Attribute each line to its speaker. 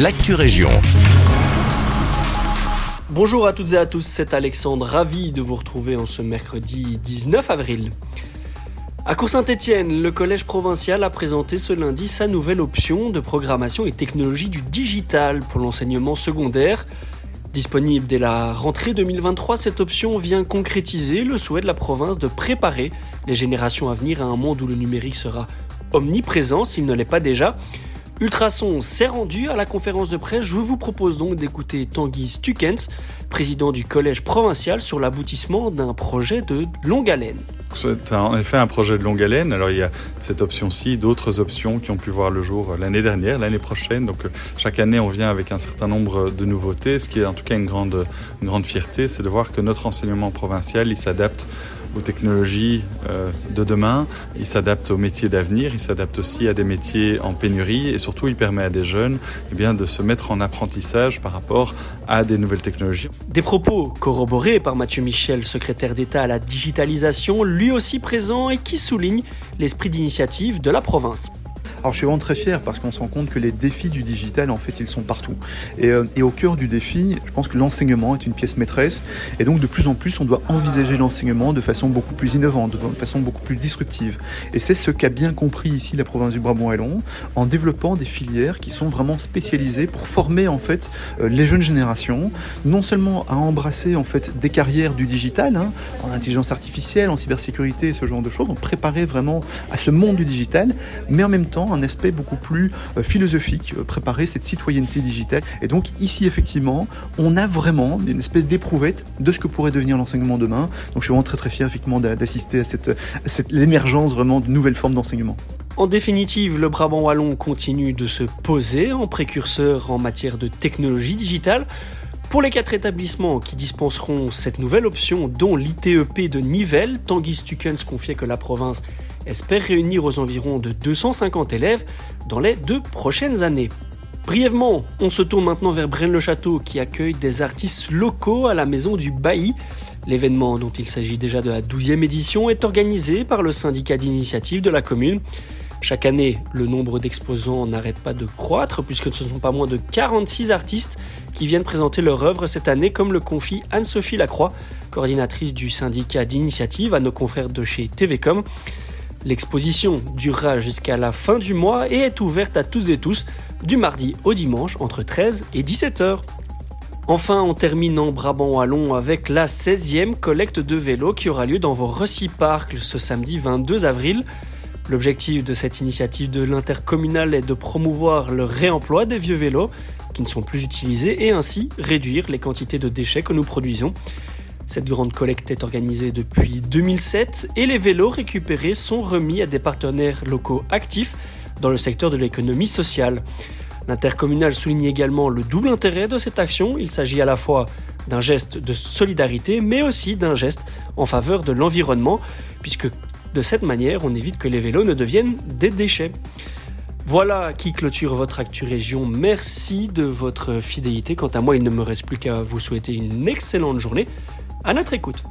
Speaker 1: l'actu région.
Speaker 2: Bonjour à toutes et à tous, c'est Alexandre, ravi de vous retrouver en ce mercredi 19 avril. À Cour-Saint-Étienne, le collège provincial a présenté ce lundi sa nouvelle option de programmation et technologie du digital pour l'enseignement secondaire. Disponible dès la rentrée 2023, cette option vient concrétiser le souhait de la province de préparer les générations à venir à un monde où le numérique sera omniprésent s'il ne l'est pas déjà. Ultrason s'est rendu à la conférence de presse. Je vous propose donc d'écouter Tanguy Stukens, président du collège provincial, sur l'aboutissement d'un projet de longue haleine.
Speaker 3: C'est en effet un projet de longue haleine. Alors il y a cette option-ci, d'autres options qui ont pu voir le jour l'année dernière, l'année prochaine. Donc chaque année, on vient avec un certain nombre de nouveautés. Ce qui est en tout cas une grande, une grande fierté, c'est de voir que notre enseignement provincial, il s'adapte aux technologies euh, de demain, il s'adapte aux métiers d'avenir, il s'adapte aussi à des métiers en pénurie et surtout il permet à des jeunes eh bien, de se mettre en apprentissage par rapport à des nouvelles technologies.
Speaker 2: Des propos corroborés par Mathieu Michel, secrétaire d'État à la digitalisation, lui aussi présent et qui souligne l'esprit d'initiative de la province.
Speaker 4: Alors je suis vraiment très fier parce qu'on se rend compte que les défis du digital, en fait, ils sont partout. Et, euh, et au cœur du défi, je pense que l'enseignement est une pièce maîtresse. Et donc de plus en plus, on doit envisager l'enseignement de façon beaucoup plus innovante, de façon beaucoup plus disruptive. Et c'est ce qu'a bien compris ici la province du Brabant-Wallon en développant des filières qui sont vraiment spécialisées pour former en fait euh, les jeunes générations, non seulement à embrasser en fait des carrières du digital, hein, en intelligence artificielle, en cybersécurité, ce genre de choses, donc préparer vraiment à ce monde du digital, mais en même temps un aspect beaucoup plus euh, philosophique, euh, préparer cette citoyenneté digitale. Et donc ici, effectivement, on a vraiment une espèce d'éprouvette de ce que pourrait devenir l'enseignement demain. Donc je suis vraiment très très fier effectivement d'assister à cette, cette l'émergence vraiment de nouvelles formes d'enseignement.
Speaker 2: En définitive, le Brabant Wallon continue de se poser en précurseur en matière de technologie digitale. Pour les quatre établissements qui dispenseront cette nouvelle option, dont l'ITEP de Nivelles, Tanguy Stukens confiait que la province espère réunir aux environs de 250 élèves dans les deux prochaines années. Brièvement, on se tourne maintenant vers Braine-le-Château qui accueille des artistes locaux à la maison du Bailly. L'événement, dont il s'agit déjà de la 12e édition, est organisé par le syndicat d'initiative de la commune. Chaque année, le nombre d'exposants n'arrête pas de croître puisque ce ne sont pas moins de 46 artistes qui viennent présenter leur œuvre cette année, comme le confie Anne-Sophie Lacroix, coordinatrice du syndicat d'initiative à nos confrères de chez TVcom. L'exposition durera jusqu'à la fin du mois et est ouverte à tous et tous du mardi au dimanche entre 13 et 17 heures. Enfin, en Brabant-Wallon avec la 16e collecte de vélos qui aura lieu dans vos Park ce samedi 22 avril. L'objectif de cette initiative de l'intercommunal est de promouvoir le réemploi des vieux vélos qui ne sont plus utilisés et ainsi réduire les quantités de déchets que nous produisons. Cette grande collecte est organisée depuis 2007 et les vélos récupérés sont remis à des partenaires locaux actifs dans le secteur de l'économie sociale. L'intercommunal souligne également le double intérêt de cette action. Il s'agit à la fois d'un geste de solidarité, mais aussi d'un geste en faveur de l'environnement, puisque de cette manière, on évite que les vélos ne deviennent des déchets. Voilà qui clôture votre Actu Région. Merci de votre fidélité. Quant à moi, il ne me reste plus qu'à vous souhaiter une excellente journée à notre écoute.